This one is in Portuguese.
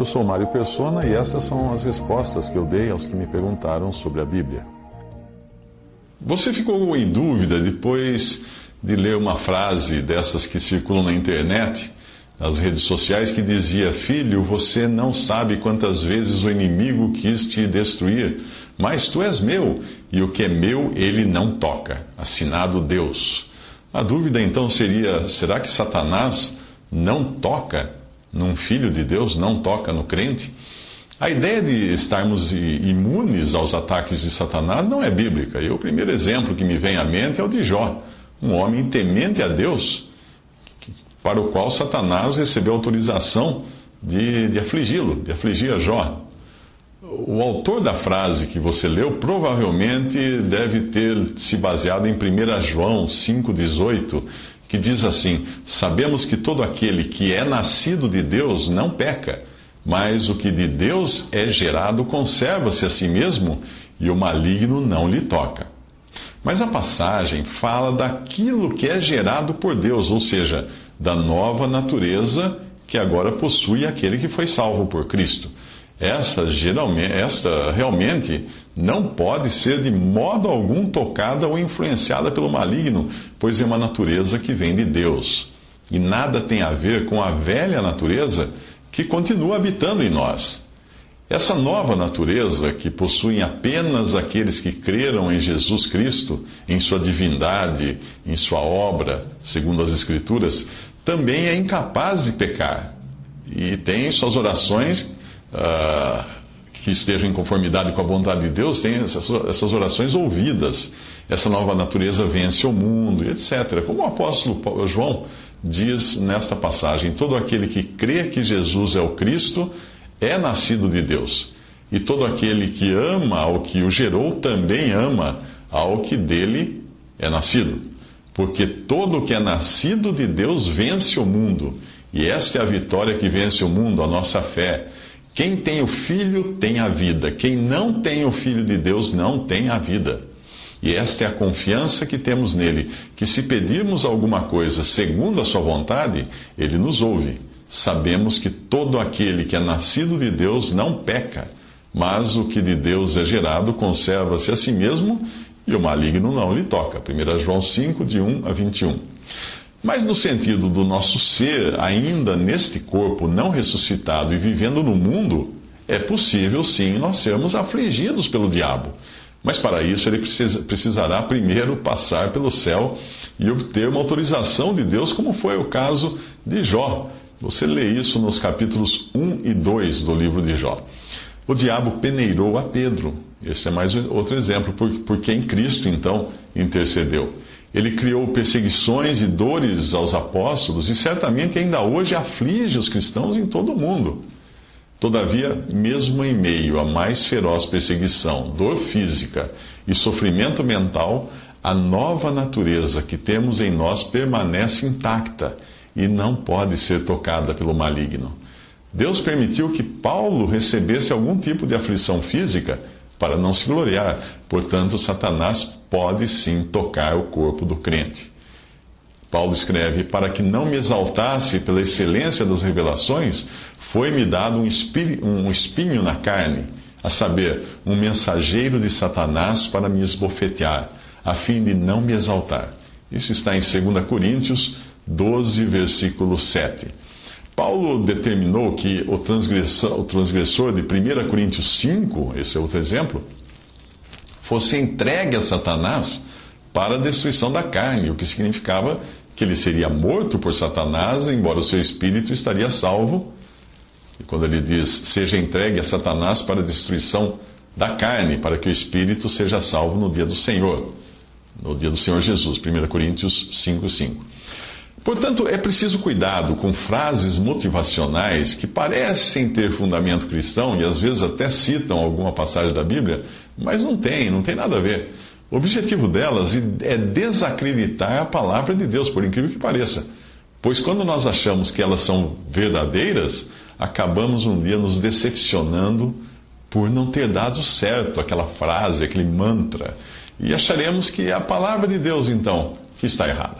Eu sou Mário Persona e essas são as respostas que eu dei aos que me perguntaram sobre a Bíblia. Você ficou em dúvida depois de ler uma frase dessas que circulam na internet, nas redes sociais, que dizia: Filho, você não sabe quantas vezes o inimigo quis te destruir, mas tu és meu, e o que é meu ele não toca. Assinado Deus. A dúvida então seria: será que Satanás não toca num filho de Deus, não toca no crente? A ideia de estarmos imunes aos ataques de Satanás não é bíblica. E o primeiro exemplo que me vem à mente é o de Jó um homem temente a Deus, para o qual Satanás recebeu autorização de, de afligi-lo, de afligir a Jó. O autor da frase que você leu provavelmente deve ter se baseado em 1 João 5,18, que diz assim: Sabemos que todo aquele que é nascido de Deus não peca, mas o que de Deus é gerado conserva-se a si mesmo e o maligno não lhe toca. Mas a passagem fala daquilo que é gerado por Deus, ou seja, da nova natureza que agora possui aquele que foi salvo por Cristo. Esta, geralmente, esta realmente não pode ser de modo algum tocada ou influenciada pelo maligno, pois é uma natureza que vem de Deus. E nada tem a ver com a velha natureza que continua habitando em nós. Essa nova natureza, que possuem apenas aqueles que creram em Jesus Cristo, em sua divindade, em sua obra, segundo as Escrituras, também é incapaz de pecar. E tem suas orações uh, que estejam em conformidade com a vontade de Deus, tem essas, essas orações ouvidas. Essa nova natureza vence o mundo, etc. Como o apóstolo João diz nesta passagem: todo aquele que crê que Jesus é o Cristo é nascido de Deus. E todo aquele que ama ao que o gerou também ama ao que dele é nascido. Porque todo que é nascido de Deus vence o mundo. E esta é a vitória que vence o mundo, a nossa fé. Quem tem o Filho tem a vida. Quem não tem o Filho de Deus não tem a vida. E esta é a confiança que temos nele, que se pedirmos alguma coisa segundo a sua vontade, ele nos ouve sabemos que todo aquele que é nascido de Deus não peca, mas o que de Deus é gerado conserva-se a si mesmo e o maligno não lhe toca. 1 João 5, de 1 a 21. Mas no sentido do nosso ser, ainda neste corpo não ressuscitado e vivendo no mundo, é possível sim nós sermos afligidos pelo diabo. Mas para isso ele precisa, precisará primeiro passar pelo céu e obter uma autorização de Deus, como foi o caso de Jó, você lê isso nos capítulos 1 e 2 do livro de Jó. O diabo peneirou a Pedro. Esse é mais outro exemplo, porque em Cristo, então, intercedeu. Ele criou perseguições e dores aos apóstolos e certamente ainda hoje aflige os cristãos em todo o mundo. Todavia, mesmo em meio à mais feroz perseguição, dor física e sofrimento mental, a nova natureza que temos em nós permanece intacta e não pode ser tocada pelo maligno. Deus permitiu que Paulo recebesse algum tipo de aflição física para não se gloriar. Portanto, Satanás pode sim tocar o corpo do crente. Paulo escreve: Para que não me exaltasse pela excelência das revelações, foi-me dado um espinho, um espinho na carne, a saber, um mensageiro de Satanás para me esbofetear, a fim de não me exaltar. Isso está em 2 Coríntios 12, versículo 7. Paulo determinou que o transgressor, o transgressor de 1 Coríntios 5, esse é outro exemplo, fosse entregue a Satanás para a destruição da carne, o que significava que ele seria morto por Satanás, embora o seu espírito estaria salvo. E quando ele diz, seja entregue a Satanás para a destruição da carne, para que o espírito seja salvo no dia do Senhor, no dia do Senhor Jesus, 1 Coríntios 5, 5. Portanto, é preciso cuidado com frases motivacionais que parecem ter fundamento cristão e às vezes até citam alguma passagem da Bíblia, mas não tem, não tem nada a ver. O objetivo delas é desacreditar a palavra de Deus, por incrível que pareça. Pois quando nós achamos que elas são verdadeiras, acabamos um dia nos decepcionando por não ter dado certo aquela frase, aquele mantra, e acharemos que é a palavra de Deus, então, que está errada.